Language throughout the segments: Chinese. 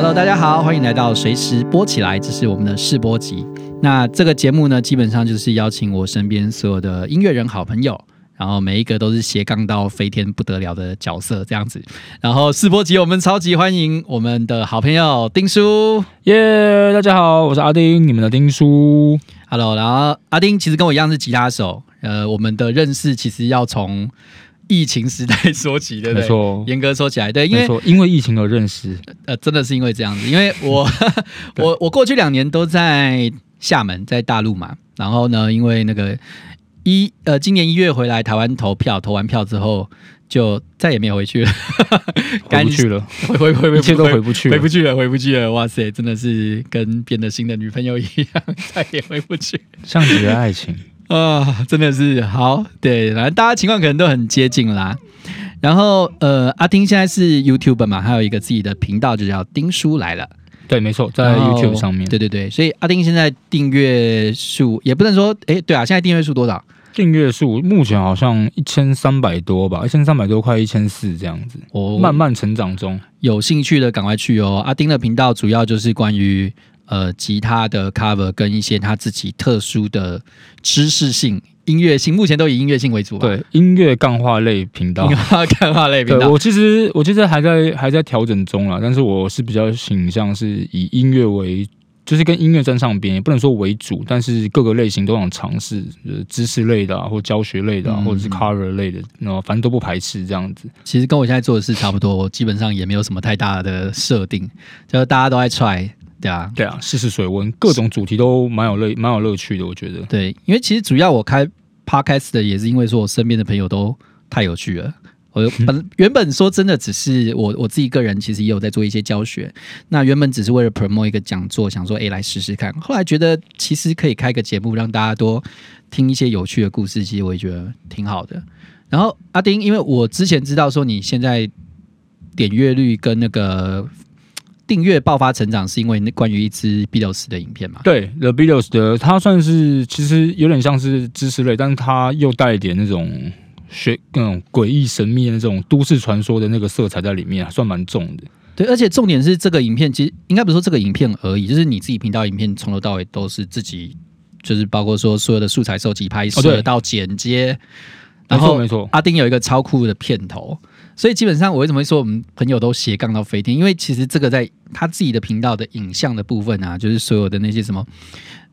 Hello，大家好，欢迎来到随时播起来，这是我们的试播集。那这个节目呢，基本上就是邀请我身边所有的音乐人好朋友，然后每一个都是斜杠到飞天不得了的角色这样子。然后试播集，我们超级欢迎我们的好朋友丁叔。耶大家好，我是阿丁，你们的丁叔。Hello，然后阿丁其实跟我一样是吉他手，呃，我们的认识其实要从疫情时代说起，对不对？没错，严格说起来，对，因为，因为疫情而认识。呃，真的是因为这样子，因为我 我我过去两年都在厦门，在大陆嘛，然后呢，因为那个一呃，今年一月回来台湾投票，投完票之后就再也没有回去了，回不去了，回回回回一切都回不去了，回不去了，回不去了，哇塞，真的是跟变了心的女朋友一样，再也回不去。像极了爱情。啊，真的是好，对，反正大家情况可能都很接近啦。然后呃，阿丁现在是 YouTube 嘛，还有一个自己的频道，就叫丁叔来了。对，没错，在 YouTube 上面，对对对，所以阿丁现在订阅数也不能说，哎，对啊，现在订阅数多少？订阅数目前好像一千三百多吧，一千三百多，快一千四这样子，哦慢慢成长中。有兴趣的赶快去哦。阿丁的频道主要就是关于呃吉他的 cover 跟一些他自己特殊的知识性、音乐性，目前都以音乐性为主吧。对，音乐干化类频道音。乐看话类频道。对我其实我其实还在还在调整中啦，但是我是比较倾向是以音乐为，就是跟音乐沾上边，也不能说为主，但是各个类型都想尝试，呃，知识类的啊，或教学类的啊，嗯或者是 cover 类的，然后反正都不排斥这样子。其实跟我现在做的事差不多，我基本上也没有什么太大的设定，就是大家都在 try，对啊，对啊，试试水温，各种主题都蛮有乐蛮有乐趣的，我觉得。对，因为其实主要我开 podcast 的也是因为说我身边的朋友都太有趣了。我 本原本说真的，只是我我自己个人其实也有在做一些教学。那原本只是为了 promote 一个讲座，想说诶来试试看。后来觉得其实可以开个节目，让大家多听一些有趣的故事，其实我也觉得挺好的。然后阿丁，因为我之前知道说你现在点阅率跟那个订阅爆发成长，是因为那关于一支 Beatles 的影片嘛？对，The Beatles 的它算是其实有点像是知识类，但是它又带一点那种学那种诡异神秘的那种都市传说的那个色彩在里面，还算蛮重的。对，而且重点是这个影片，其实应该不是说这个影片而已，就是你自己频道影片从头到尾都是自己，就是包括说所有的素材收集、拍摄、哦到剪接，没然后错没错，阿丁有一个超酷的片头，所以基本上我为什么会说我们朋友都斜杠到飞天？因为其实这个在他自己的频道的影像的部分啊，就是所有的那些什么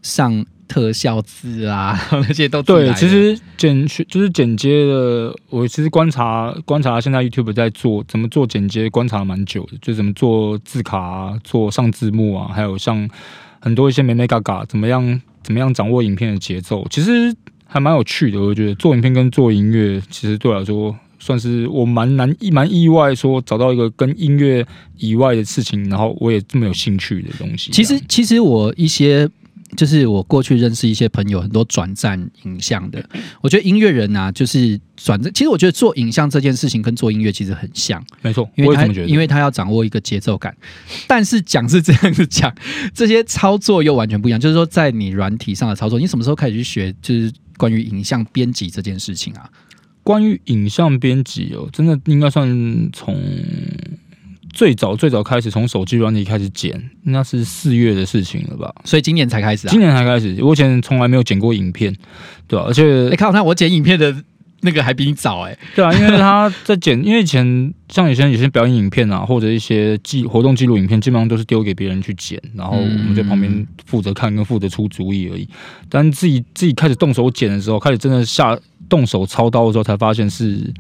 上特效字啊，那些都对，的其实剪就是剪接的，我其实观察观察现在 YouTube 在做怎么做剪接，观察蛮久的，就怎么做字卡啊，做上字幕啊，还有像很多一些美美嘎嘎，怎么样怎么样掌握影片的节奏，其实还蛮有趣的。我觉得做影片跟做音乐，其实对我来说。算是我蛮难蛮意外，说找到一个跟音乐以外的事情，然后我也这么有兴趣的东西。其实，其实我一些就是我过去认识一些朋友，很多转战影像的。我觉得音乐人啊，就是转战。其实我觉得做影像这件事情跟做音乐其实很像，没错，因为他我也这么觉得。因为他要掌握一个节奏感。但是讲是这样子讲，这些操作又完全不一样。就是说，在你软体上的操作，你什么时候开始去学？就是关于影像编辑这件事情啊？关于影像编辑哦，真的应该算从最早最早开始，从手机软体开始剪，那是四月的事情了吧？所以今年才开始啊今。年才开始，我以前从来没有剪过影片，对吧、而且哎、看我看我剪影片的那个还比你早哎、对啊，因为他在剪，因为以前像以前有些表演影片啊，或者一些记活动记录影片，基本上都是丢给别人去剪，然后我们在旁边负责看跟负责出主意而已。但自己自己开始动手剪的时候，开始真的下动手操刀的时候，才发现是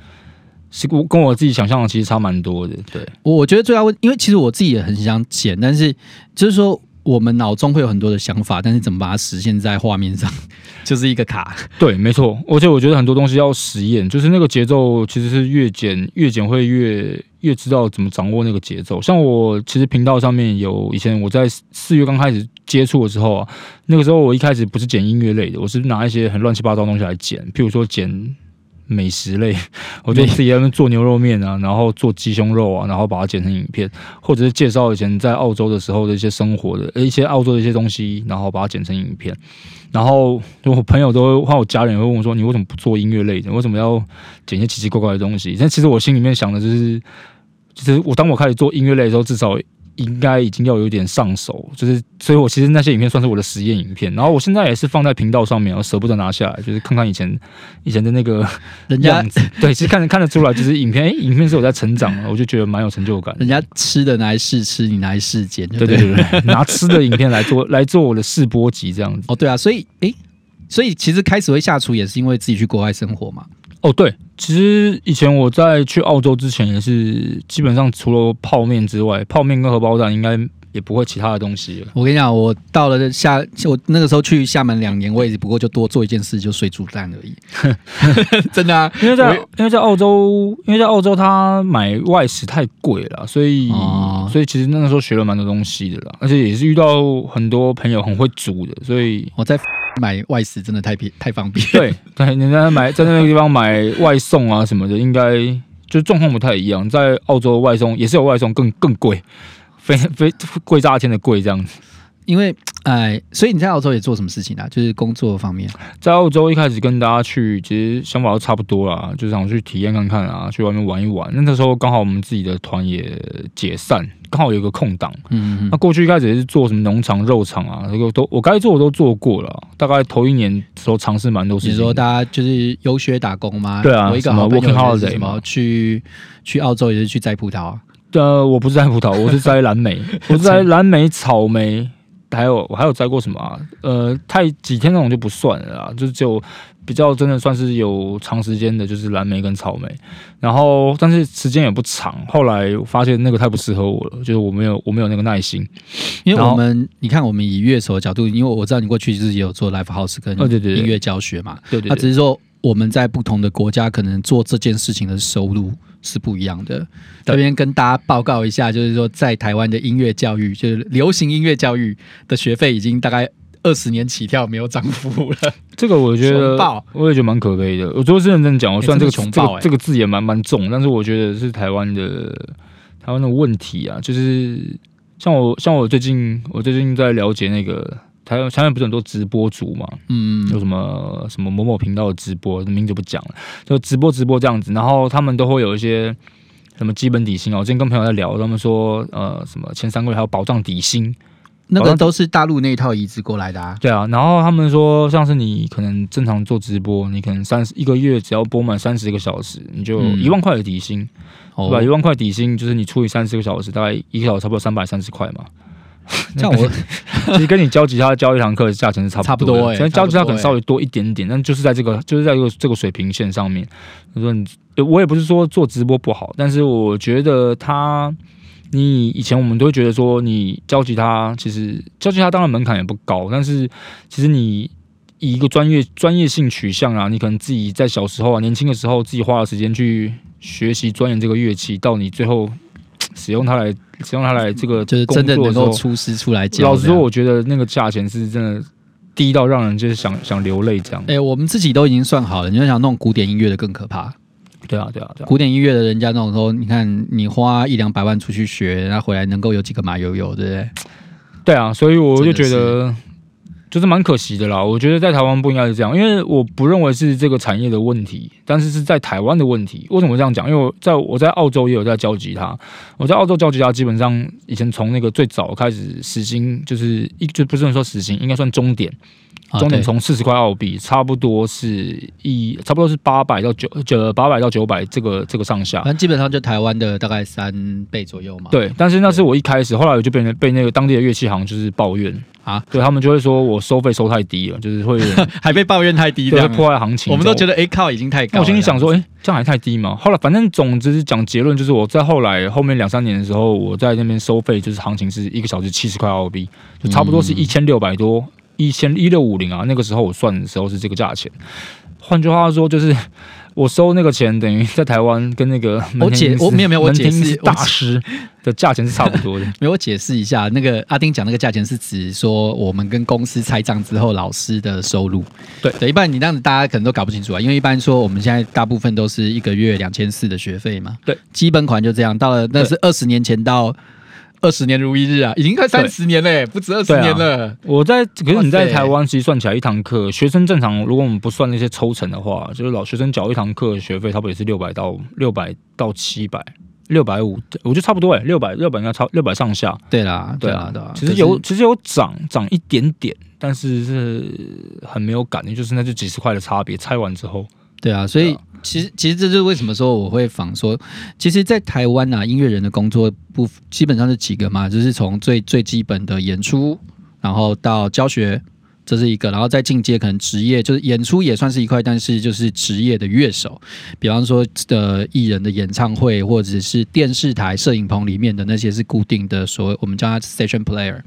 是我跟我自己想象的其实差蛮多的。对，我觉得最大问，因为其实我自己也很想剪，但是就是说我们脑中会有很多的想法，但是怎么把它实现在画面上，就是一个卡。对，没错。而且我觉得很多东西要实验，就是那个节奏其实是越剪越剪会越越知道怎么掌握那个节奏。像我其实频道上面有以前我在四月刚开始接触的时候啊，那个时候我一开始不是剪音乐类的，我是拿一些很乱七八糟的东西来剪，譬如说剪。美食类，我就自己在那边做牛肉面啊，然后做鸡胸肉啊，然后把它剪成影片，或者是介绍以前在澳洲的时候的一些生活的呃一些澳洲的一些东西，然后把它剪成影片。然后我朋友都会，或我家人也会问我说：“你为什么不做音乐类的？为什么要剪一些奇奇怪怪的东西？”但其实我心里面想的就是，就是我当我开始做音乐类的时候，至少应该已经要有点上手，就是所以我其实那些影片算是我的实验影片，然后我现在也是放在频道上面，我舍不得拿下来，就是看看以前以前的那个人家样子，对，其实看得看得出来，就是影片，哎、影片是有在成长的，我就觉得蛮有成就感。人家吃的拿来试吃，你拿来试剪，对对对对，拿吃的影片来做 来做我的试播集这样子。哦，对啊，所以诶，所以其实开始会下厨也是因为自己去国外生活嘛。哦，对，其实以前我在去澳洲之前也是，基本上除了泡面之外，泡面跟荷包蛋应该也不会其他的东西了。我跟你讲，我到了厦，我那个时候去厦门两年，我也只不过就多做一件事，就水煮蛋而已。真的啊，因为在因为在澳洲，因为在澳洲他买外食太贵了，所以、哦所以其实那个时候学了蛮多东西的啦，而且也是遇到很多朋友很会煮的，所以我在买外食真的太便太方便。对对，人家买在那个地方买外送啊什么的，应该就状况不太一样。在澳洲外送也是有外送更更贵，非非贵炸天的贵这样子。因为哎，所以你在澳洲也做什么事情啊？就是工作方面。在澳洲一开始跟大家去，其实想法都差不多啦，就想去体验看看啊，去外面玩一玩。那那时候刚好我们自己的团也解散，刚好有一个空档。嗯那过去一开始也是做什么农场、肉场啊，这个都我该做的都做过了。大概头一年的时候尝试蛮多事情。你说大家就是游学打工吗？对啊我一个什么好朋友 working holiday 什么去去澳洲也是去摘葡萄啊。呃，我不是摘葡萄，我是摘蓝莓，我是摘蓝莓、草莓，还有我还有摘过什么啊？呃，太几天那种就不算了啦，就是只有比较真的算是有长时间的，就是蓝莓跟草莓。然后，但是时间也不长。后来我发现那个太不适合我了，就是我没有我没有那个耐心。因为我们你看，我们以乐手的角度，因为我知道你过去就是也有做 live house 跟音乐教学嘛，对对对那只是说我们在不同的国家可能做这件事情的收入是不一样的。这边跟大家报告一下，就是说在台湾的音乐教育，就是流行音乐教育的学费已经大概二十年起跳没有涨幅了。这个我觉得 爆，我也觉得蛮可悲的。我都是认真讲，我欸虽然这个、穷爆欸个这个字也蛮蛮重，但是我觉得是台湾的台湾的问题啊，就是像我像我最近我最近在了解那个台湾台湾不是很多直播主嘛，嗯有什么什么某某频道的直播，名字不讲了，就直播直播这样子，然后他们都会有一些。什么基本底薪啊？我之前跟朋友在聊，他们说，呃，什么前三个月还有保障底薪，那个都是大陆那一套移植过来的啊。对啊，然后他们说，像是你可能正常做直播，你可能三十一个月只要播满三十个小时，你就嗯一万块的底薪，哦对吧？一万块底薪就是你除以三十个小时，大概一个小时差不多三百三十块嘛。这样我 其实跟你教吉他教一堂课的价钱是差差不不多的，多欸虽然教吉他可能稍微多一点点，但就是在这个就是在这个这个水平线上面。我说你，我也不是说做直播不好，但是我觉得他。你以前我们都会觉得说，你教吉他其实教吉他当然门槛也不高，但是其实你以一个专业专业性取向啊，你可能自己在小时候啊年轻的时候自己花了时间去学习钻研这个乐器，到你最后使用它来使用它来这个就是真的能够出师出来教。老实说，，我觉得那个价钱是真的低到让人就是想想流泪这样。哎、我们自己都已经算好了，你要想弄古典音乐的更可怕。对啊，对啊，对啊。古典音乐的人家那种说，你看你花一两百万出去学，然后回来能够有几个马友友，对不对？对啊，所以我就觉得就是蛮可惜的啦。我觉得在台湾不应该是这样，因为我不认为是这个产业的问题，但是是在台湾的问题。为什么这样讲？因为我在我在澳洲也有在教吉他，我在澳洲教吉他，基本上以前从那个最早开始时薪就是一就不是说时薪，应该算终点。啊终点从四十块澳币，差不多是一差不多是八百到九九八百到九百这个这个上下反。正基本上就台湾的大概三倍左右嘛。，对，但是那是我一开始，后来我就被人被那个当地的乐器行就是抱怨啊，对他们就会说我收费收太低了，就是会 还被抱怨太低，这对会破坏行情。我们都觉得。得哎靠，已经太高了。我心里想说，这哎、这样还太低吗？后来反正总之是讲结论，就是我在后来后面两三年的时候，我在那边收费就是行情是一个小时七十块澳币，就差不多是嗯一千六百多，一千一六五零啊。那个时候我算的时候是这个价钱。换句话说，就是我收那个钱，等于在台湾跟那个 我解我没有没有我解释是大师的价钱是差不多的。没有我解释一下，那个阿丁讲那个价钱是指说我们跟公司拆账之后老师的收入。对对，一般你这样子大家可能都搞不清楚啊，因为一般说我们现在大部分都是一个月两千四的学费嘛。对，基本款就这样，到了那是二十年前到二十年如一日啊，已经快三十年嘞，不止二十年了。我在，可是你在台湾，其实算起来一堂课，学生正常，如果我们不算那些抽成的话，就是老学生缴一堂课学费，差不多也是六百到六百到七百六百五，我觉得差不多哎，六百六百应该超六百上下。对啦，对啊，对啊。其实有其实有涨涨一点点，但是是很没有感觉，就是那就几十块的差别。拆完之后，对啊，所以其实其实这就是为什么说我会仿说，其实，在台湾啊，音乐人的工作不基本上是几个嘛，就是从最最基本的演出，然后到教学。这是一个，然后再进阶，可能职业就是演出也算是一块，但是就是职业的乐手，比方说的艺人的演唱会，或者是电视台摄影棚里面的那些是固定的，所谓我们叫它 station player，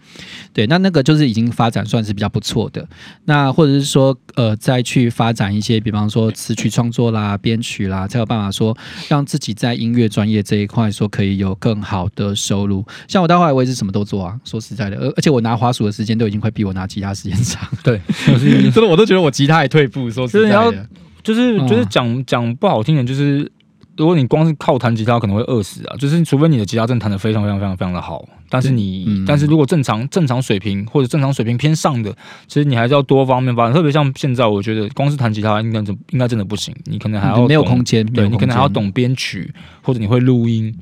对，那那个就是已经发展算是比较不错的。那或者是说，呃，再去发展一些，比方说词曲创作啦、编曲啦，才有办法说让自己在音乐专业这一块说可以有更好的收入。像我到后来我也是什么都做啊，说实在的，而而且我拿滑鼠的时间都已经快比我拿吉他时间长。对，真的我都觉得我吉他也退步。说实在的，就是就是讲讲不好听点，就是如果你光是靠弹吉他，可能会饿死啊。就是除非你的吉他真的弹的非常非常非常非常的好，但是你但是如果正常正常水平或者正常水平偏上的，其实你还是要多方面发展。特别像现在，我觉得光是弹吉他应该真应该真的不行，你可能还要没有空间，对你可能还要懂编曲，或者你会录音。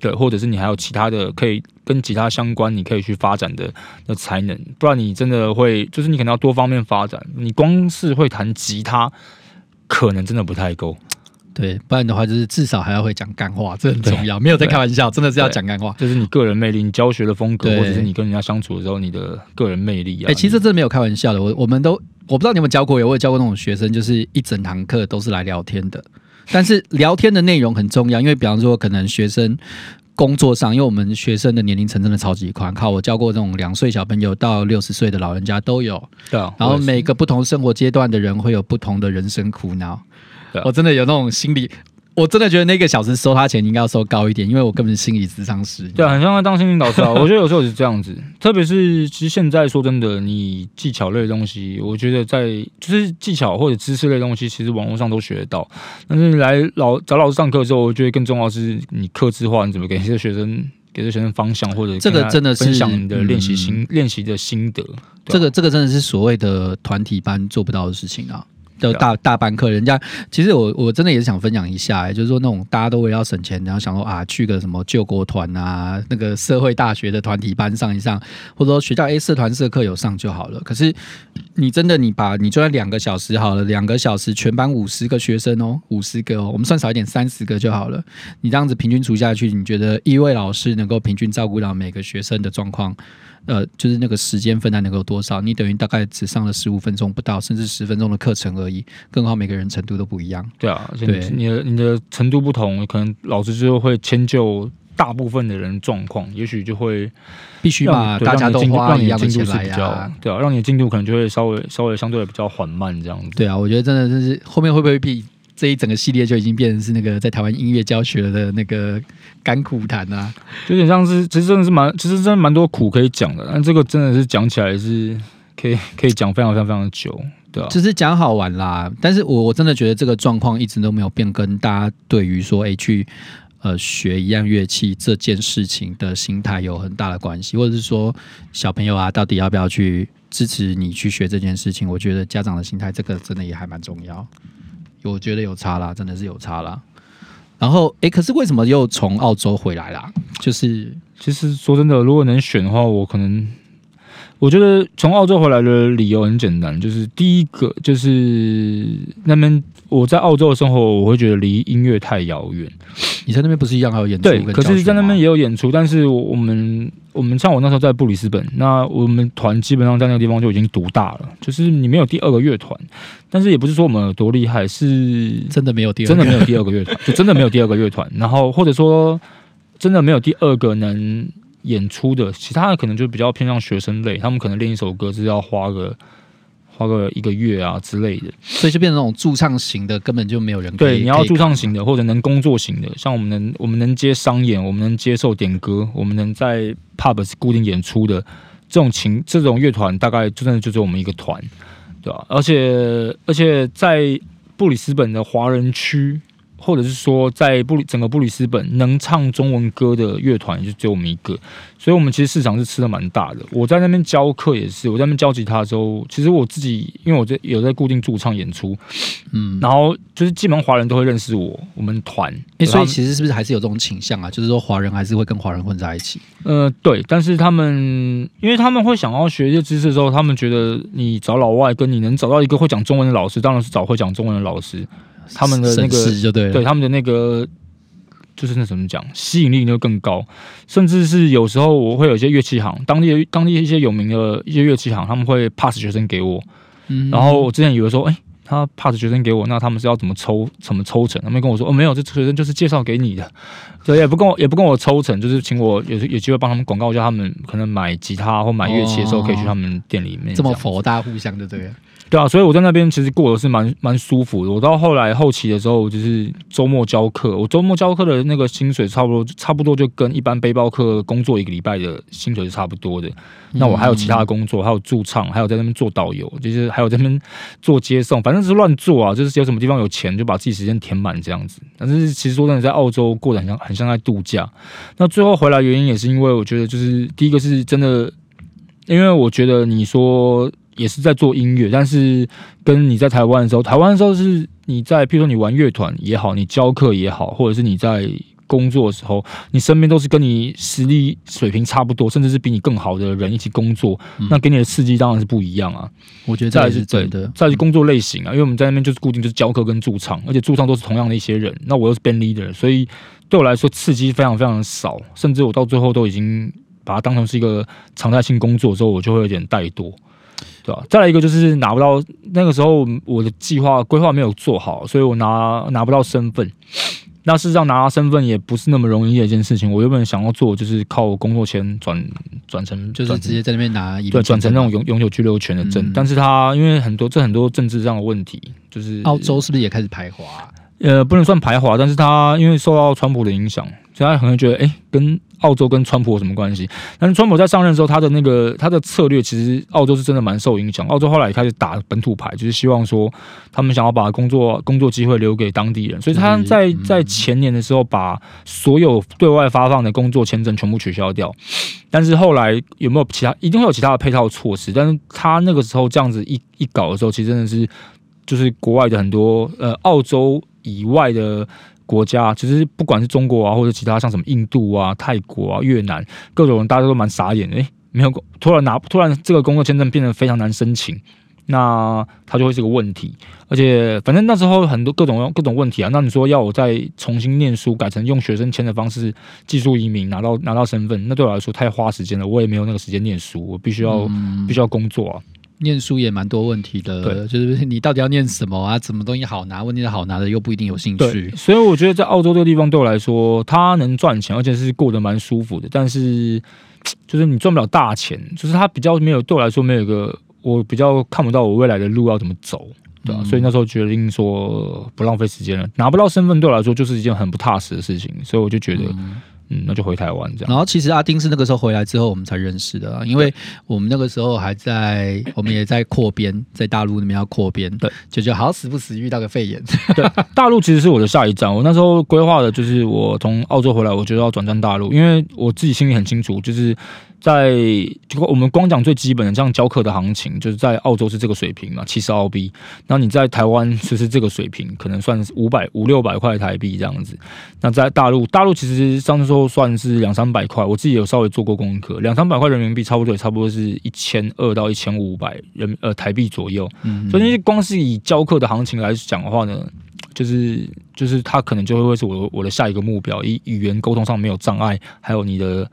对，或者是你还有其他的可以跟吉他相关，你可以去发展的的才能，不然你真的会，就是你可能要多方面发展。你光是会弹吉他，可能真的不太够。对，不然的话就是至少还要会讲干话，这很重要。没有在开玩笑，真的是要讲干话。就是你个人魅力，你教学的风格，或者是你跟人家相处的时候，你的个人魅力啊。哎，其实这没有开玩笑的。我我们都我不知道你有没有教过，有我有教过那种学生，就是一整堂课都是来聊天的。但是聊天的内容很重要，因为比方说，可能学生工作上，因为我们学生的年龄层真的超级宽，靠我教过这种两岁小朋友到六十岁的老人家都有。对啊。然后每个不同生活阶段的人会有不同的人生苦恼。我真的有那种心理。我真的觉得那个小时收他钱应该要收高一点，因为我根本是心理咨商师。对，很像在当心理导师啊。我觉得有时候是这样子，特别是其实现在说真的，你技巧类的东西，我觉得在就是技巧或者知识类东西，其实网络上都学得到。但是来老找老师上课的时候，我觉得更重要是你克制化，你怎么给这些学生给这学生方向，或者这个真的是分享你的练习心练习的心得。这个这个真的是所谓的团体班做不到的事情啊。就大大班课，人家其实我我真的也是想分享一下，就是说那种大家都为了要省钱，然后想说啊去个什么救国团啊，那个社会大学的团体班上一上，或者说学校 A 社团社课有上就好了。可是你真的你把你就算两个小时好了，两个小时全班五十个学生哦，五十个哦，我们算少一点三十个就好了。你这样子平均除下去，你觉得一位老师能够平均照顾到每个学生的状况？呃，就是那个时间分担能够多少？你等于大概只上了十五分钟不到，甚至十分钟的课程而已。更好，每个人程度都不一样。对啊，对，你的你的程度不同，可能老师就会迁就大部分的人状况，也许就会必须把大家都花一样的钱来啊。对啊，让你的进度可能就会稍微稍微相对比较缓慢这样子。对啊，我觉得真的就是后面会不会比？这一整个系列就已经变成是那个在台湾音乐教学的那个甘苦谈啊，有点像是其实真的是蛮，其实真的蛮多苦可以讲的。但这个真的是讲起来是可以可以讲非常非常非常的久，对啊？就是讲好玩啦。但是我我真的觉得这个状况一直都没有变，跟大家对于说哎去呃学一样乐器这件事情的心态有很大的关系，或者是说小朋友啊到底要不要去支持你去学这件事情？我觉得家长的心态这个真的也还蛮重要。我觉得有差啦，真的是有差啦。然后，哎，可是为什么又从澳洲回来啦？就是，其实说真的，如果能选的话，我可能，我觉得从澳洲回来的理由很简单，就是第一个就是那边我在澳洲的生活，我会觉得离音乐太遥远。你在那边不是一样还有演出？对，可是在那边也有演出，但是我们。我们像我那时候在布里斯本，那我们团基本上在那个地方就已经独大了，就是你没有第二个乐团，但是也不是说我们有多厉害，是真的没有第真的没有第二个乐团，就真的没有第二个乐团。然后或者说真的没有第二个能演出的，其他的可能就比较偏向学生类，他们可能练一首歌是要花个。花个一个月啊之类的，所以就变成那种驻唱型的，根本就没有人。对，你要驻唱型的，或者能工作型的，像我们能，我们能接商演，我们能接受点歌，我们能在 pub 固定演出的这种情，这种乐团大概真的就只有我们一个团，对吧？而且而且在布里斯本的华人区，或者是说在布里整个布里斯本能唱中文歌的乐团，就只有我们一个，所以我们其实市场是吃的蛮大的。我在那边教课也是，我在那边教吉他的时候，其实我自己因为我在有在固定驻唱演出，嗯，然后就是基本上华人都会认识我，我们团，诶所以其实是不是还是有这种倾向啊？就是说华人还是会跟华人混在一起。呃，对，但是他们因为他们会想要学一些知识的时候，他们觉得你找老外跟你能找到一个会讲中文的老师，当然是找会讲中文的老师。他们的那个就对，对他们的那个就是那怎么讲，吸引力就更高。甚至是有时候我会有一些乐器行，当地的当地一些有名的一些乐器行，他们会 pass 学生给我。嗯然后我之前以为说，哎、他 pass 学生给我，那他们是要怎么抽怎么抽成？他们跟我说，哦，没有，这学生就是介绍给你的，对，也不跟我也不跟我抽成，就是请我有有机会帮他们广告一下，他们可能买吉他或买乐器的时候，哦可以去他们店里面样这么佛，大互相就对了。对啊，所以我在那边其实过得是蛮蛮舒服的。我到后来后期的时候，就是周末教课，我周末教课的那个薪水差不多差不多就跟一般背包客工作一个礼拜的薪水是差不多的。那我还有其他的工作，还有驻唱，还有在那边做导游，就是还有在那边做接送，反正是乱做啊，就是有什么地方有钱就把自己时间填满这样子。但是其实说真的，在澳洲过得很像很像在度假。那最后回来原因也是因为我觉得，就是第一个是真的，因为我觉得你说也是在做音乐，但是跟你在台湾的时候，台湾的时候是你在，譬如说你玩乐团也好，你教课也好，或者是你在工作的时候，你身边都是跟你实力水平差不多，甚至是比你更好的人一起工作，嗯那给你的刺激当然是不一样啊。我觉得这也再是是真的。再是工作类型啊，因为我们在那边就是固定就是教课跟驻唱，而且驻唱都是同样的一些人，那我又是 band leader，所以对我来说刺激非常非常少，甚至我到最后都已经把它当成是一个常态性工作之后，我就会有点怠惰。对吧、再来一个就是拿不到那个时候我的计划规划没有做好，所以我拿拿不到身份。那事实上拿到身份也不是那么容易的一件事情。我原本想要做就是靠工作签转转成就是直接在那边拿对转成那种永永久居留权的证，嗯但是他因为很多这很多政治上的问题，就是澳洲是不是也开始排华啊、呃不能算排华，但是他因为受到川普的影响，所以他可能觉得哎、诶跟澳洲跟川普有什么关系？但是川普在上任之后，他的那个他的策略其实澳洲是真的蛮受影响。澳洲后来也开始打本土牌，就是希望说他们想要把工作工作机会留给当地人，所以他在嗯在前年的时候把所有对外发放的工作签证全部取消掉。但是后来有没有其他一定会有其他的配套措施？但是他那个时候这样子一一搞的时候，其实真的是就是国外的很多呃澳洲以外的国家，其实不管是中国啊，或者其他像什么印度啊、泰国啊、越南各种，大家都蛮傻眼的。诶，没有突然拿突然这个工作签证变得非常难申请，那它就会是个问题。而且反正那时候很多各种各种问题啊。那你说要我再重新念书，改成用学生签的方式技术移民拿到拿到身份，那对我来说太花时间了，我也没有那个时间念书，我必须要、必须要工作啊。念书也蛮多问题的，对就是你到底要念什么啊？什么东西好拿？问题是好拿的又不一定有兴，趣。所以我觉得在澳洲这个地方对我来说，它能赚钱，而且是过得蛮舒服的。但是，就是你赚不了大钱，就是它比较没有对我来说没有一个，我比较看不到我未来的路要怎么走，对吧、嗯所以那时候决定说不浪费时间了，拿不到身份对我来说就是一件很不踏实的事情，所以我就觉得，嗯嗯，那就回台湾这样。然后其实阿丁是那个时候回来之后我们才认识的、啊，因为我们那个时候还在，我们也在扩编，在大陆那边要扩编，对，就觉得好死不死遇到个肺炎，对，大陆其实是我的下一站。我那时候规划的就是我从澳洲回来，我觉得要转战大陆，因为我自己心里很清楚，就是在就我们光讲最基本的这样教课的行情，就是在澳洲是这个水平嘛，七十澳币。那你在台湾就是这个水平，可能算是五百五六百块台币这样子。那在大陆，大陆其实上次说算是两三百块，我自己有稍微做过功课，两三百块人民币差不多也差不多是一千二到一千五百人呃台币左右。嗯，所以光是以教课的行情来讲的话呢，就是就是他可能就会会是我我的下一个目标，以语言沟通上没有障碍，还有你的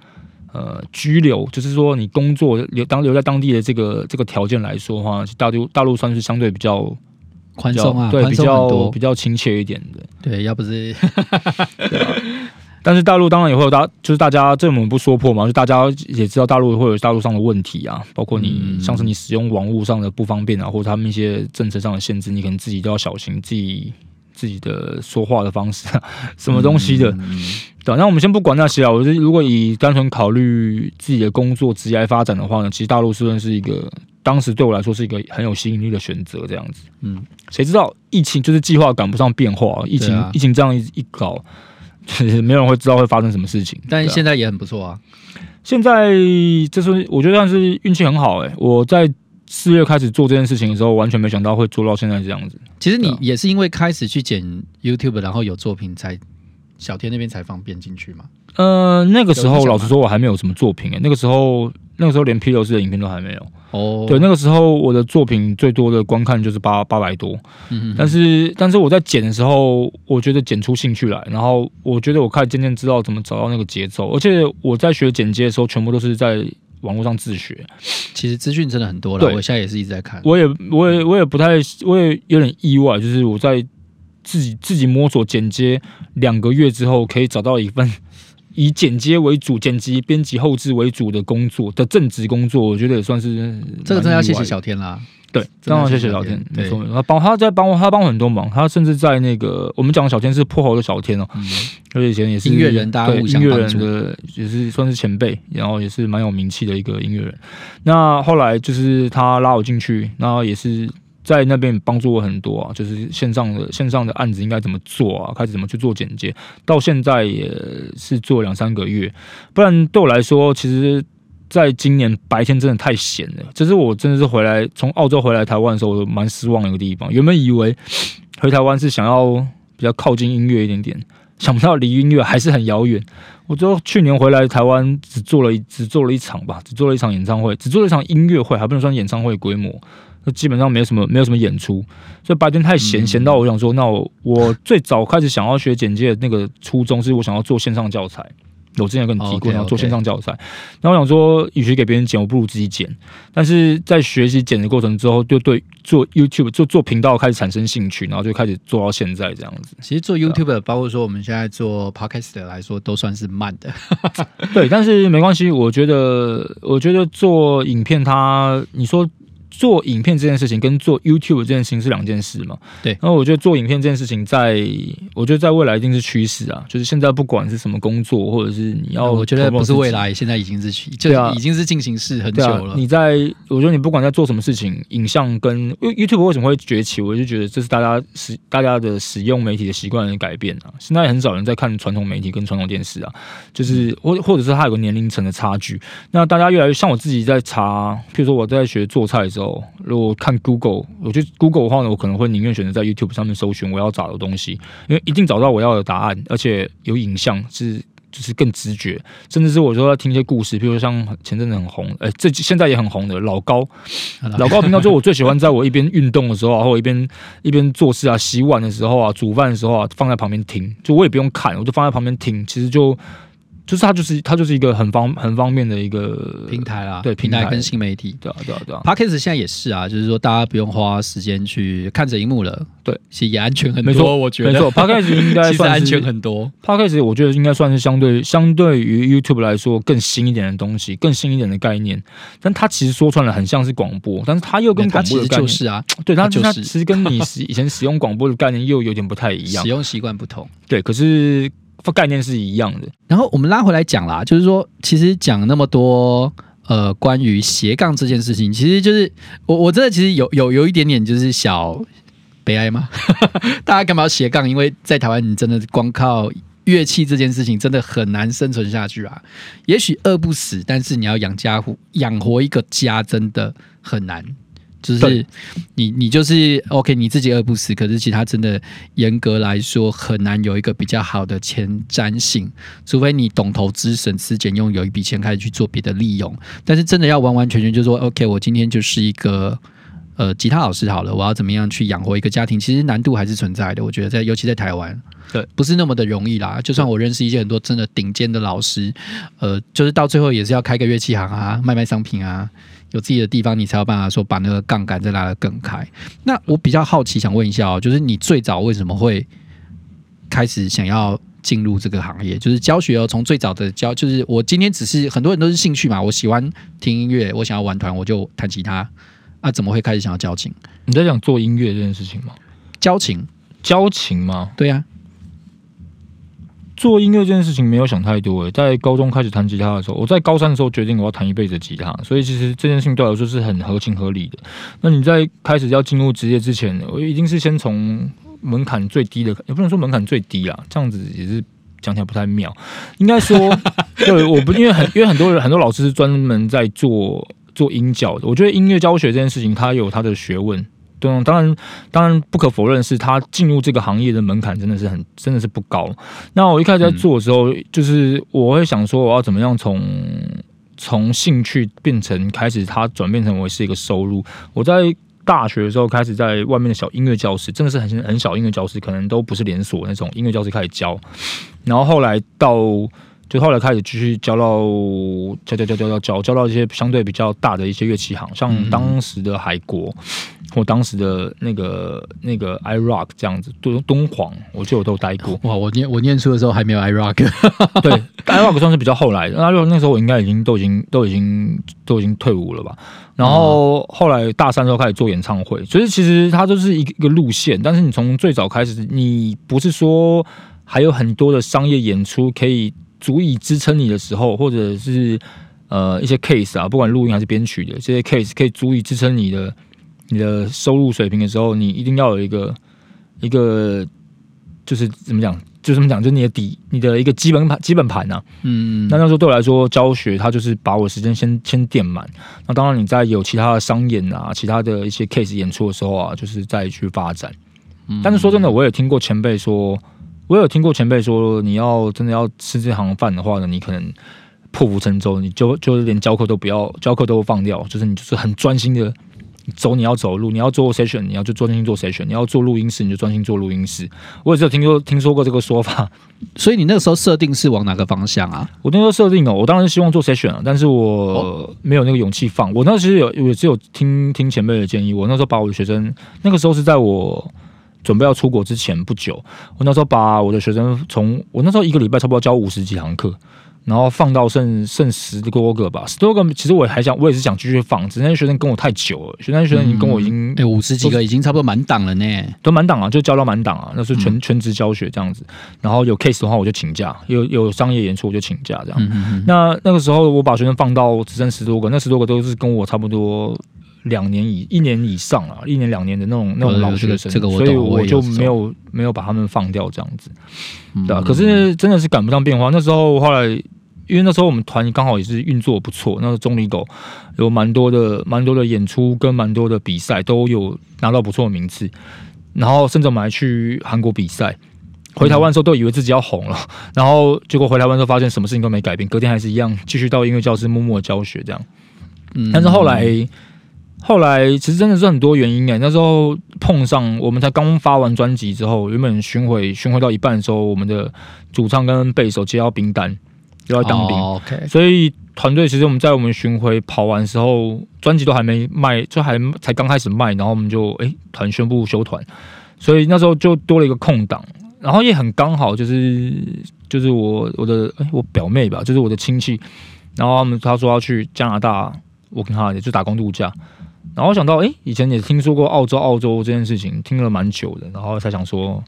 呃居留，就是说你工作留当留在当地的这个这个条件来说的话，大陆大陆算是相对比较宽松啊，对比较比，较亲切一点的。对，要不是但是大陆当然也会有大，就是大家这我们不说破嘛，就大家也知道大陆会有大陆上的问题啊，包括你、嗯像是你使用网络上的不方便啊，或者他们一些政策上的限制，你可能自己都要小心自己自己的说话的方式，什么东西的。嗯对，那我们先不管那些啊，我觉得如果以单纯考虑自己的工作职业发展的话呢，其实大陆是算是一个当时对我来说是一个很有吸引力的选择，这样子。嗯，谁知道疫情就是计划赶不上变化，疫情、啊疫情这样一一搞，其实没有人会知道会发生什么事情。但是现在也很不错啊。现在就是我觉得算是运气很好哎、我在四月开始做这件事情的时候，完全没想到会做到现在这样子。其实你也是因为开始去剪 YouTube，然后有作品才小天那边才方便进去吗。呃，那个时候老实说我还没有什么作品诶、那个时候那个时候连 P 六四的影片都还没有。哦，对，那个时候我的作品最多的观看就是八八百多，嗯，但是但是我在剪的时候，我觉得剪出兴趣来，然后我觉得我开始渐渐知道怎么找到那个节奏，而且我在学剪接的时候，全部都是在网络上自学，其实资讯真的很多了，对我现在也是一直在看。我也我也我也不太，我也有点意外，就是我在自己自己摸索剪接两个月之后，可以找到一份 以剪接为主、剪辑、编辑、后置为主的工作的正职工作，我觉得也算是这个真的要谢谢小天啦。对，真的要谢谢小天天，没错，他帮他在帮我，他帮我很多忙，他甚至在那个我们讲的小天是破喉的小天哦，嗯，而且以前也是音乐人大家对音乐人的也是算是前辈，然后也是蛮有名气的一个音乐人。那后来就是他拉我进去，然后也是在那边帮助我很多啊，就是线上的线上的案子应该怎么做啊，开始怎么去做剪接，到现在也是做两三个月，不然对我来说，其实。在今年白天真的太闲了，这是我真的是回来从澳洲回来台湾的时候，我蛮失望的一个地方。原本以为回台湾是想要比较靠近音乐一点点，想不到离音乐还是很遥远。我就去年回来台湾，只做了一只做了一场吧，只做了一场演唱会，只做了一场音乐会，还不能算演唱会规模。那基本上没有什么没有什么演出，所以白天太闲，嗯闲到我想说，那我我最早开始想要学简介的那个初衷，是我想要做线上教材。我之前跟你提过后做线上教材。然后我想说，与其给别人剪，我不如自己剪。但是在学习剪的过程之后，就对做 YouTube 做做频道开始产生兴趣，然后就开始做到现在这样子。其实做 YouTube，包括说我们现在做 Podcast 来说，都算是慢的。对，但是没关系，我觉得，我觉得做影片它，你说做影片这件事情跟做 YouTube 这件事情是两件事嘛？对然后我觉得做影片这件事情在，我觉得在未来一定是趋势啊。就是现在不管是什么工作，或者是你要，我觉得不是未。来，现在已经是趋，就已经是进行式很久了，。你在，我觉得你不管在做什么事情，影像跟 YouTube 为什么会崛起，我就觉得这是大家使大家的使用媒体的习惯的改变啊。现在很少人在看传统媒体跟传统电视啊，就是或或者是它有个年龄层的差距。那大家越来越像我自己在查，譬如说我在学做菜的时候，如果看 Google，我觉得 Google 的话呢，我可能会宁愿选择在 YouTube 上面搜寻我要找的东西，因为一定找到我要的答案，而且有影像是。就是更直觉，甚至是我说要听一些故事，比如说像前阵子很红，哎、这现在也很红的老高，老高频道，就我最喜欢在我一边运动的时候啊，或者一边一边做事啊、洗碗的时候啊、煮饭的时候啊，放在旁边听，就我也不用看，我就放在旁边听，其实就就是它就是它就是一个很方很方便的一个平，台啦，对平台跟新媒体。对啊对啊对啊，Podcast 现在也是啊，就是说大家不用花时间去看着荧幕了，对，其实也安全很多。没错我觉得没错 Podcast 应该 其实算是安全很多。Podcast 我觉得应该算是相对相对于 YouTube 来说更新一点的东西，更新一点的概念，但它其实说穿了很像是广播，但是它又跟它其实广播的概念，就是啊，对它它它就是其实跟你以前使用广播的概念又有点不太一样 使，用习惯不同。对，可是概念是一样的。然后我们拉回来讲啦，就是说，其实讲那么多。呃，关于斜杠这件事情，其实就是我我真的其实有有有一点点就是小悲哀嘛。大家干嘛要斜杠？因为在台湾，你真的光靠乐器这件事情，真的很难生存下去啊。也许饿不死，但是你要养家糊养活一个家，真的很难。就是你你就是 OK，你自己饿不死，可是其他真的严格来说很难有一个比较好的前瞻性，除非你懂投资、省吃俭用，有一笔钱开始去做别的利用。但是真的要完完全全就说 OK，我今天就是一个呃吉他老师好了，我要怎么样去养活一个家庭？其实难度还是存在的。我觉得在尤其在台湾，对，不是那么的容易啦。就算我认识一些很多真的顶尖的老师，呃，就是到最后也是要开个乐器行啊，卖卖商品啊。有自己的地方，你才有办法说把那个杠杆再拉得更开。那我比较好奇，想问一下哦，就是你最早为什么会开始想要进入这个行业？就是教学哦，从最早的教，就是我今天只是很多人都是兴趣嘛，我喜欢听音乐，我想要玩团，我就弹吉他。啊，怎么会开始想要交情？你在讲做音乐这件事情吗？交情，交情吗？对呀、做音乐这件事情没有想太多诶，在高中开始弹吉他的时候，我在高三的时候决定我要弹一辈子吉他，所以其实这件事情对我来说是很合情合理的。那你在开始要进入职业之前，我一定是先从门槛最低的，也不能说门槛最低啦，这样子也是讲起来不太妙。应该说，对，我不因为很因为很多人很多老师是专门在做做音教的，我觉得音乐教学这件事情它有它的学问。对，当然，当然不可否认是他进入这个行业的门槛真的是很，真的是不高。那我一开始在做的时候，就是我会想说，我要怎么样从从兴趣变成开始，它转变成为是一个收入。我在大学的时候开始在外面的小音乐教室，真的是很很小音乐教室，可能都不是连锁那种音乐教室开始教，然后后来到。就后来开始继续教到教教教教教教教到一些相对比较大的一些乐器行，像当时的海国或当时的那个那个 i rock 这样子，敦敦煌，我记得我都待过。哇，我念我念书的时候还没有 i rock，对 i rock 算是比较后来的。那那时候我应该已经都已经都已经都已经退伍了吧？然后后来大三时候开始做演唱会，所以其实它就是一个一个路线。但是你从最早开始，你不是说还有很多的商业演出可以。足以支撑你的时候，或者是呃一些 case 啊，不管录音还是编曲的这些 case，可以足以支撑你的你的收入水平的时候，你一定要有一个一个就是怎么讲，就怎么讲，就是你的底，你的一个基本盘，基本盘呐。嗯，那那时候对我来说，教学它就是把我时间先先垫满。那当然你在有其他的商演啊，其他的一些 case 演出的时候啊，就是再去发展。但是说真的，我也听过前辈说。我有听过前辈说，你要真的要吃这行饭的话呢，你可能破釜沉舟，你就就是连教课都不要，教课都放掉，就是你就是很专心的走你要走路，你要做 session，你要就专心做 session，你要做录音室，你就专心做录音室。我也是有听说听说过这个说法，所以你那个时候设定是往哪个方向啊？我那时候设定哦，我当然是希望做 session 了，但是我没有那个勇气放。我那时候有我只有听听前辈的建议，我那时候把我的学生，那个时候是在我。准备要出国之前不久，我那时候把我的学生从我那时候一个礼拜差不多教五十几堂课，然后放到剩剩十多个吧，十多个其实我还想我也是想继续放，只是那些学生跟我太久了，学生学生已经跟我已经哎五十几个已经差不多满档了呢，都满档啊，就教到满档啊，那是全全职教学这样子，然后有 case 的话我就请假，有有商业演出我就请假这样，那那个时候我把学生放到只剩十多个，那十多个都是跟我差不多。两年以一年以上啊，一年两年的那种那种老学生，所以我就没有没有把他们放掉这样子，对啊，可是真的是赶不上变化。那时候后来，因为那时候我们团刚好也是运作不错，那个中立狗有蛮多的蛮多的演出跟蛮多的比赛都有拿到不错的名次，然后甚至我们还去韩国比赛。回台湾的时候都以为自己要红了，然后结果回台湾之后发现什么事情都没改变，隔天还是一样继续到音乐教室默默教学这样。嗯，但是后来。后来其实真的是很多原因哎，那时候碰上我们才刚发完专辑之后，原本巡回巡回到一半的时候，我们的主唱跟贝手接到冰单，又要当兵，所以团队其实我们在我们巡回跑完时候，专辑都还没卖，就还才刚开始卖，然后我们就哎团宣布休团，所以那时候就多了一个空档，然后也很刚好，就是就是我我的哎我表妹吧，就是我的亲戚，然后他们他说要去加拿大，我跟他也就打工度假。然后想到，哎，以前也听说过澳洲，澳洲这件事情听了蛮久的，然后才想说，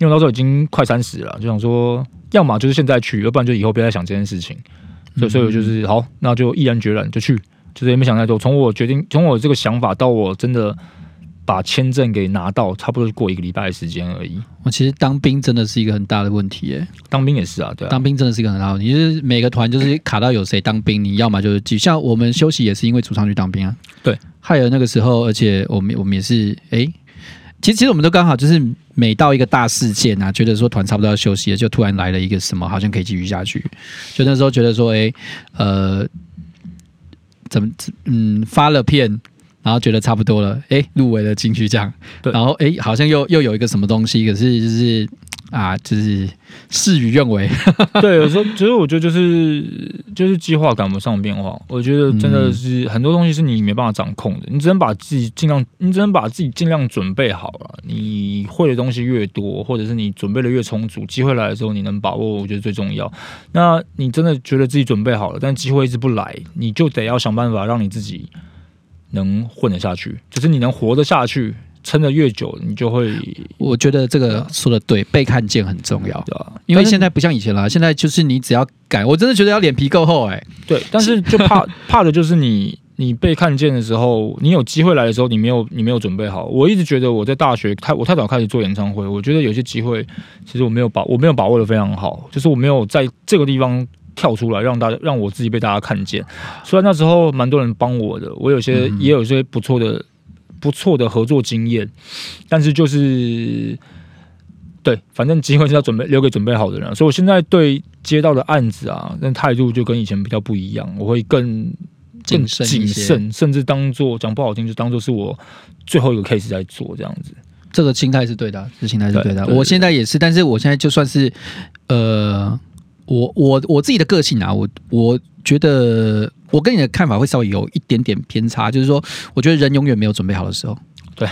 因为那时候已经快三十了，就想说，要么就是现在去，要不然就以后不要再想这件事情。所以，所以我就是好，那就毅然决然就去，就是也没想太多。从我决定，从我这个想法到我真的。把签证给拿到，差不多过一个礼拜的时间而已。我其实当兵真的是一个很大的问题，耶。当兵也是啊，对，当兵真的是一个很大问题。就是每个团就是卡到有谁当兵，你要么就是记。像我们休息也是因为主唱去当兵啊。对，还有那个时候，而且我们我们也是，哎，其实其实我们都刚好就是每到一个大事件啊，觉得说团差不多要休息了，就突然来了一个什么，好像可以继续下去。就那时候觉得说，哎，呃，怎么嗯发了片。然后觉得差不多了，哎，入围了进去这样，然后哎，好像又又有一个什么东西，可是就是啊，就是事与愿违。对，有时候其实我觉得就是就是计划赶不上变化。我觉得真的是很多东西是你没办法掌控的，你只能把自己尽量，你只能把自己尽量准备好了。你会的东西越多，或者是你准备的越充足，机会来的时候你能把握，我觉得最重要。那你真的觉得自己准备好了，但机会一直不来，你就得要想办法让你自己。能混得下去，就是你能活得下去，撑得越久，你就会我觉得这个说的对，被看见很重要。对吧？因为现在不像以前啦，现在就是你只要改，我真的觉得要脸皮够厚哎、对，但是就怕 怕的就是你你被看见的时候，你有机会来的时候，你没有你没有准备好。我一直觉得我在大学太我太早开始做演唱会，我觉得有些机会其实我没有把我没有把握的非常好，就是我没有在这个地方。跳出来让大家让我自己被大家看见，虽然那时候蛮多人帮我的，我有些、嗯也有一些不错的不错的合作经验，但是就是对，反正机会是要准备留给准备好的人啊，所以我现在对接到的案子啊，那态度就跟以前比较不一样，我会更更谨慎甚至当做讲不好听，就当做是我最后一个 case 在做这样子。这个心态是对的啊，这心态是对的我现在也是，但是我现在就算是呃，我我我自己的个性啊，我我觉得我跟你的看法会稍微有一点点偏差，就是说，我觉得人永远没有准备好的时候。对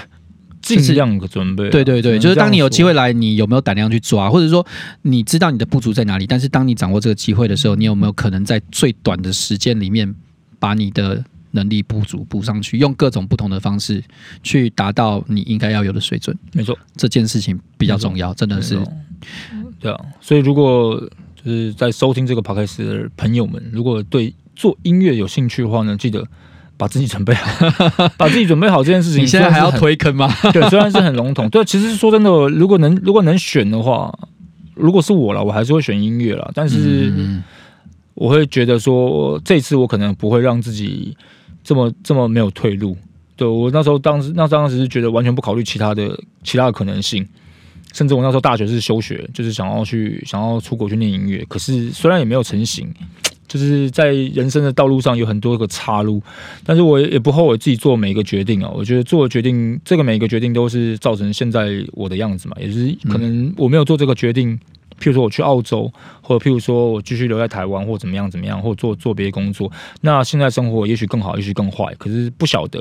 尽量的准备啊、对对对，就是当你有机会来，你有没有胆量去抓，或者说你知道你的不足在哪里，但是当你掌握这个机会的时候，你有没有可能在最短的时间里面把你的能力不足补上去，用各种不同的方式去达到你应该要有的水准？没错，这件事情比较重要，真的是对啊。所以如果就是在收听这个 podcast 的朋友们，如果对做音乐有兴趣的话呢，记得。把自己准备好，把自己准备好这件事情。你现在还要推坑吗？对，虽然是很笼统，对，其实说真的，如果能如果能选的话，如果是我了，我还是会选音乐了。但是嗯我会觉得说，这次我可能不会让自己这么这么没有退路。对我那时候当时那当时是觉得完全不考虑其他的其他的可能性，甚至我那时候大学是休学，就是想要去想要出国去念音乐。可是虽然也没有成型，就是在人生的道路上有很多个岔路，但是我也不后悔自己做每一个决定啊。我觉得做的决定，这个每一个决定都是造成现在我的样子嘛，也是可能我没有做这个决定。譬如说我去澳洲，或者譬如说我继续留在台湾，或怎么样怎么样，或做做别的工作，那现在生活也许更好，也许更坏，可是不晓得。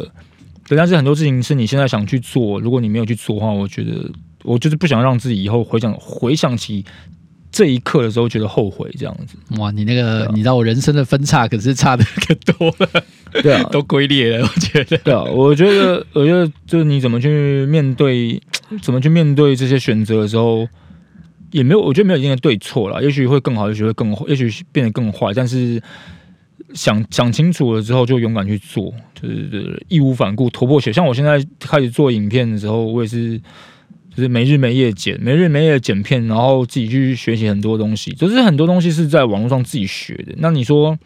对，但是很多事情是你现在想去做，如果你没有去做的话，我觉得我就是不想让自己以后回想回想起这一刻的时候觉得后悔这样子。哇，你那个啊你知道我人生的分叉可是差的可多了，对啊，都龟裂了，我觉得。对啊，我觉得，我觉得就是你怎么去面对，怎么去面对这些选择的时候，也没有，我觉得没有一定的对错啦。也许会更好，也许会更，也许变得更坏。但是想想清楚了之后，就勇敢去做，就是义无反顾，头破血。像我现在开始做影片的时候，我也是。就是没日没夜剪，没日没夜剪片，然后自己去学习很多东西，就是很多东西是在网络上自己学的。那你说，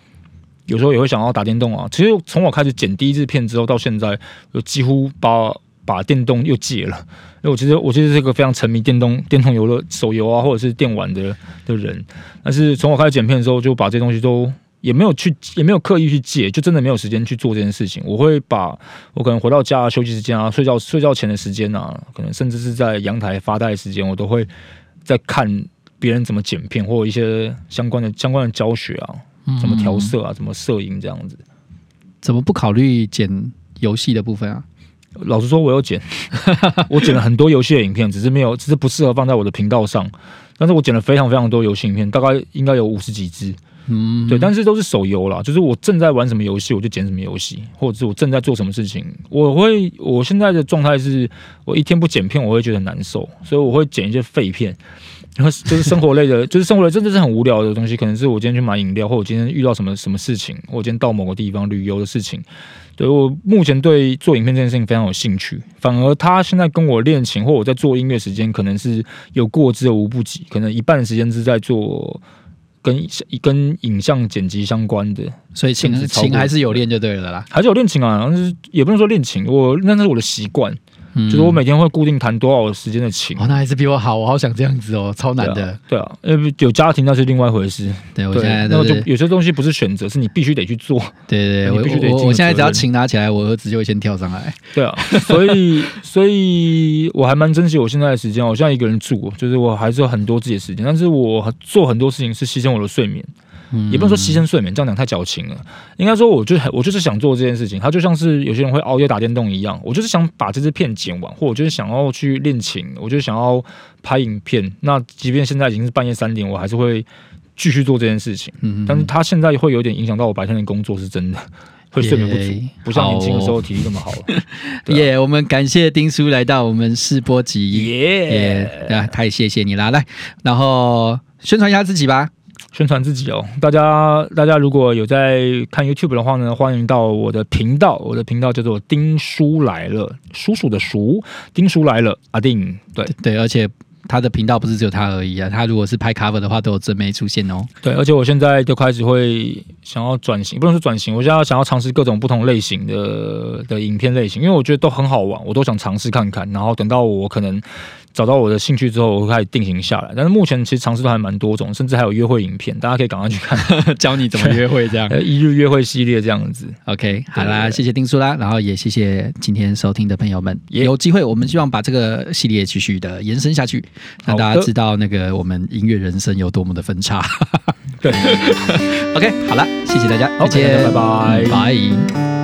有时候也会想要打电动啊。其实从我开始剪第一支片之后到现在，我几乎把把电动又戒了，因为我其实我其实是一个非常沉迷电动电动游乐手游啊，或者是电玩的的人。但是从我开始剪片的时候，就把这些东西都也没有去，也没有刻意去戒，就真的没有时间去做这件事情。我会把我可能回到家啊休息时间啊、睡觉睡觉前的时间啊，可能甚至是在阳台发呆的时间，我都会在看别人怎么剪片，或者一些相关的相关的教学啊，怎么调色啊，怎么摄影这样子。怎么不考虑剪游戏的部分啊？老实说，我有剪，我剪了很多游戏的影片，只是没有，只是不适合放在我的频道上。但是我剪了非常非常多游戏影片，大概应该有五十几支。嗯，对，但是都是手游啦，就是我正在玩什么游戏，我就剪什么游戏，或者是我正在做什么事情，我会我现在的状态是，我一天不剪片，我会觉得难受，所以我会剪一些废片，然后就是生活类的，就是生活类真的是很无聊的东西，可能是我今天去买饮料，或我今天遇到什么什么事情，或我今天到某个地方旅游的事情。对我目前对做影片这件事情非常有兴趣，反而他现在跟我练琴或我在做音乐时间，可能是有过之而无不及，可能一半的时间是在做跟跟影像剪辑相关的，所以琴还是有练就对了啦。还是有练琴啊，但是也不能说练琴，我那是我的习惯，嗯就是我每天会固定弹多少时间的琴。哦，那还是比我好，我好想这样子哦，超难的。，对啊，因为有家庭那是另外一回事。对，我现在那我就有些东西不是选择，是你必须得去做。对对对，你必须得我现在只要琴拿起来，我儿子就会先跳上来。对啊，所以所以我还蛮珍惜我现在的时间。我现在一个人住，就是我还是有很多自己的时间，但是我做很多事情是牺牲我的睡眠。嗯也不能说牺牲睡眠，这样讲太矫情了。应该说，我就很我就是想做这件事情。它就像是有些人会熬夜打电动一样，我就是想把这支片剪完，或我就是想要去练琴，我就是想要拍影片。那即便现在已经是半夜三点，我还是会继续做这件事情。嗯，但是它现在会有点影响到我白天的工作，是真的。会睡眠不足耶，不像年轻的时候体力那么好。对啊耶我们感谢丁叔来到我们试播集，耶，耶！啊，太谢谢你啦！来，然后宣传一下自己吧。宣传自己哦，大家大家如果有在看 YouTube 的话呢，欢迎到我的频道，我的频道叫做丁叔来了，叔叔的叔，丁叔来了，阿丁，对对，而且他的频道不是只有他而已啊，他如果是拍 cover 的话，都有真妹出现哦。对，而且我现在就开始会想要转型，不能说转型，我现在想要尝试各种不同类型的的影片类型，因为我觉得都很好玩，我都想尝试看看，然后等到我可能找到我的兴趣之后，我会开始定型下来。但是目前其实尝试都还蛮多种，甚至还有约会影片，大家可以赶快去看，教你怎么约会这样。呃，一日约会系列这样子。OK，好啦，对谢谢丁叔啦，然后也谢谢今天收听的朋友们。耶有机会，我们希望把这个系列继续的延伸下去，让大家知道那个我们音乐人生有多么的分叉。对，OK，好了，谢谢大家，再见，拜拜嗯拜。